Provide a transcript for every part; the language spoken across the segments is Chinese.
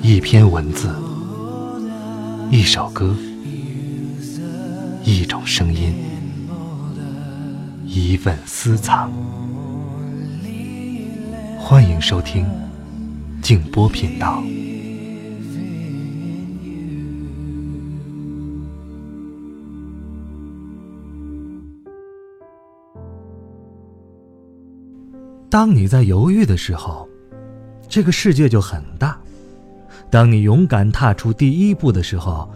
一篇文字，一首歌，一种声音，一份私藏。欢迎收听静波频道。当你在犹豫的时候，这个世界就很大；当你勇敢踏出第一步的时候，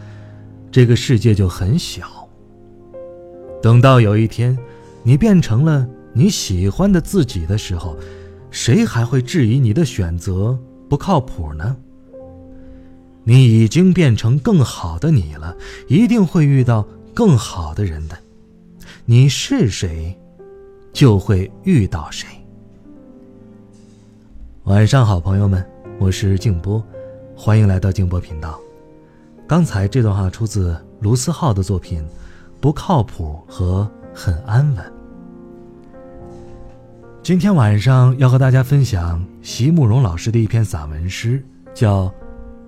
这个世界就很小。等到有一天，你变成了你喜欢的自己的时候，谁还会质疑你的选择不靠谱呢？你已经变成更好的你了，一定会遇到更好的人的。你是谁，就会遇到谁。晚上好，朋友们，我是静波，欢迎来到静波频道。刚才这段话出自卢思浩的作品《不靠谱》和《很安稳》。今天晚上要和大家分享席慕容老师的一篇散文诗，叫《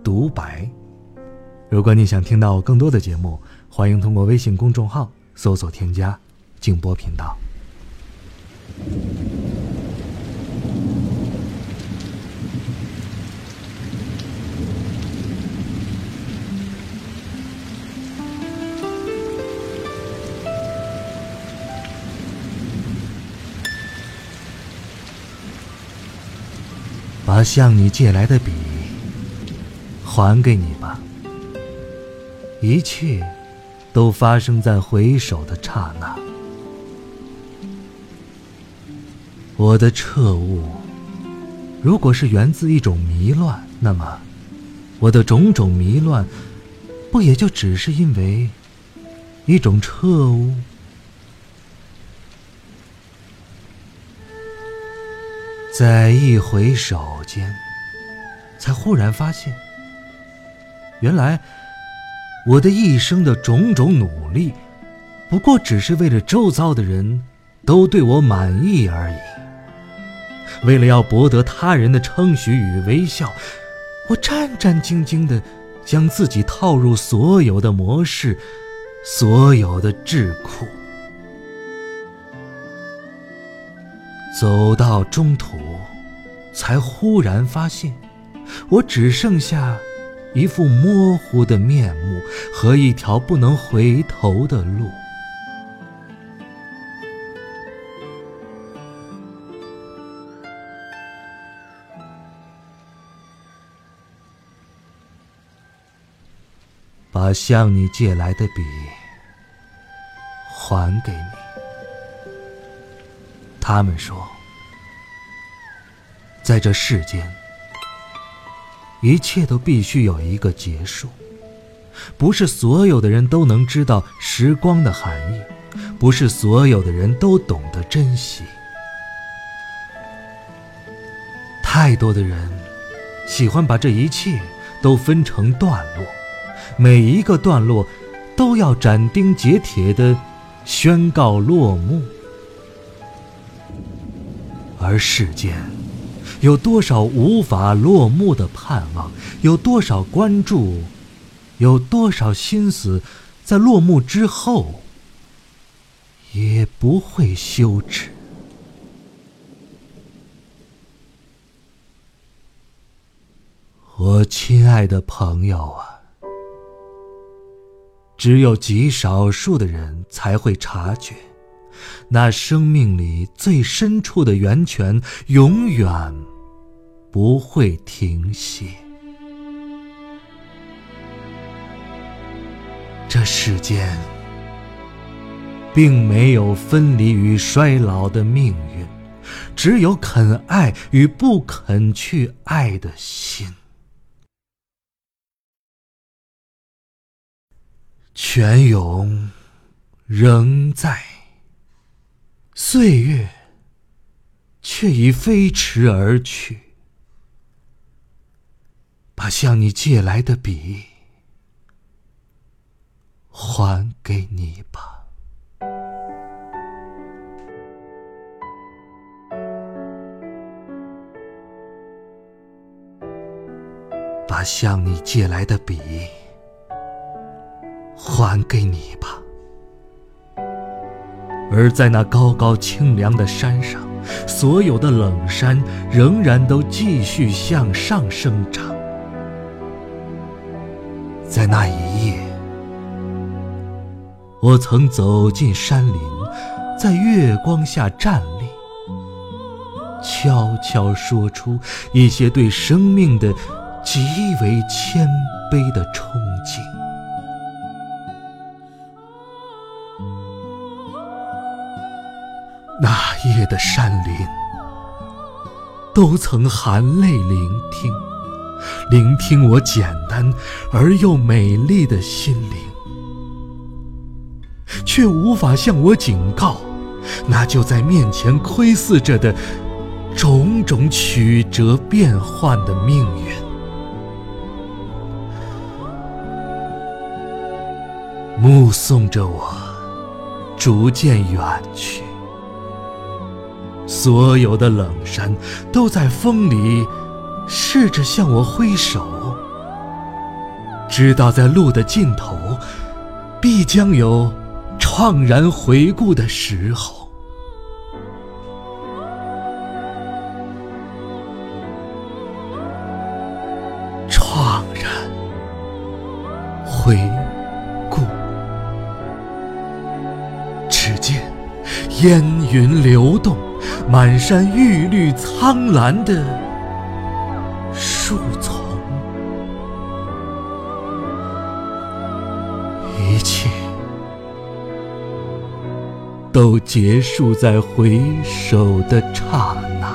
独白》。如果你想听到更多的节目，欢迎通过微信公众号搜索添加“静波频道”。把向你借来的笔还给你吧，一切都发生在回首的刹那。我的彻悟，如果是源自一种迷乱，那么我的种种迷乱，不也就只是因为一种彻悟？在一回首间，才忽然发现，原来我的一生的种种努力，不过只是为了周遭的人都对我满意而已。为了要博得他人的称许与微笑，我战战兢兢地将自己套入所有的模式，所有的智库。走到中途，才忽然发现，我只剩下一副模糊的面目和一条不能回头的路。把向你借来的笔还给你。他们说，在这世间，一切都必须有一个结束。不是所有的人都能知道时光的含义，不是所有的人都懂得珍惜。太多的人喜欢把这一切都分成段落，每一个段落都要斩钉截铁的宣告落幕。而世间，有多少无法落幕的盼望？有多少关注？有多少心思，在落幕之后也不会休止？我亲爱的朋友啊，只有极少数的人才会察觉。那生命里最深处的源泉，永远不会停歇。这世间并没有分离与衰老的命运，只有肯爱与不肯去爱的心。泉涌仍在。岁月，却已飞驰而去。把向你借来的笔还给你吧。把向你借来的笔还给你吧。而在那高高清凉的山上，所有的冷山仍然都继续向上生长。在那一夜，我曾走进山林，在月光下站立，悄悄说出一些对生命的极为谦卑的憧憬。夜的山林，都曾含泪聆听，聆听我简单而又美丽的心灵，却无法向我警告，那就在面前窥视着的种种曲折变幻的命运，目送着我逐渐远去。所有的冷山都在风里试着向我挥手，知道在路的尽头必将有怆然回顾的时候。怆然回顾，只见烟云流动。满山郁绿苍蓝的树丛，一切都结束在回首的刹那。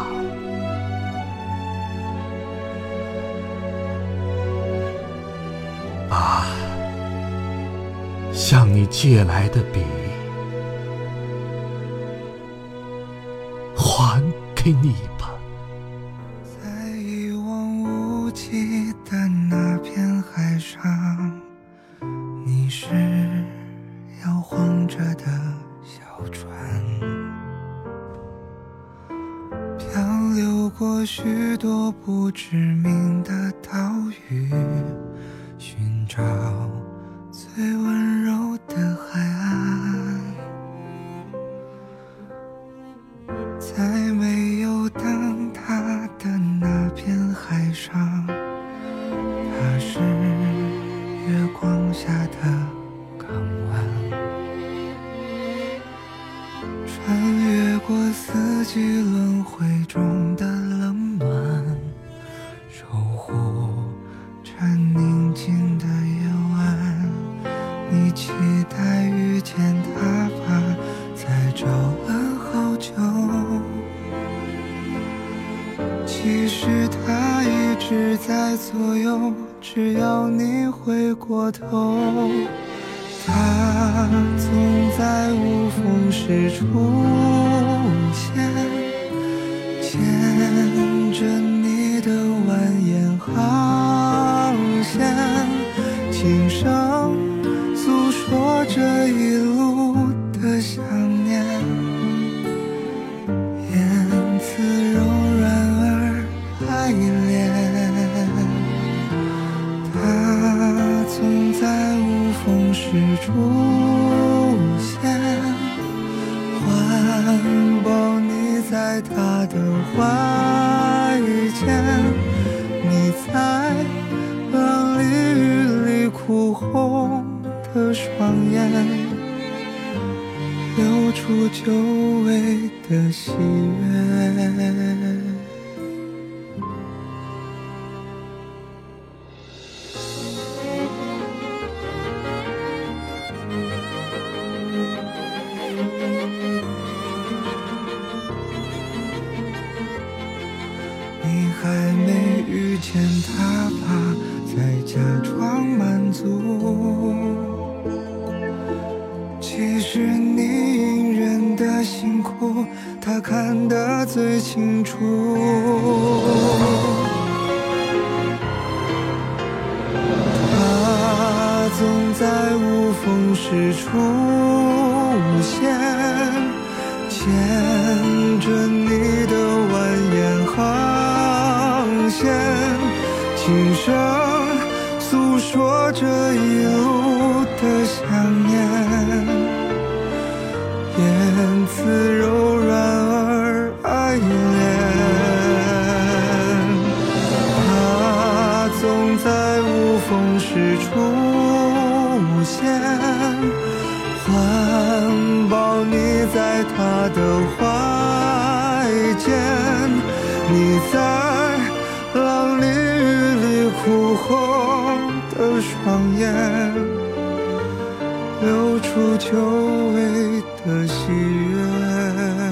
啊，向你借来的笔。给你吧，在一望无际的那片海上，你是摇晃着的小船，漂流过许多不知名季左右，只要你回过头。他总在无风时出的双眼，流出久违的喜悦。还没遇见他吧，在假装满足。其实你隐忍的辛苦，他看得最清楚。他总在无风时出现，牵着你的蜿蜒航。线，轻声。诉说这一路言辞柔软而爱恋。他总在无风时出现，环抱你在他的怀间，你在浪里雨里哭红的双眼，流出久违的喜悦。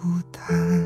孤单。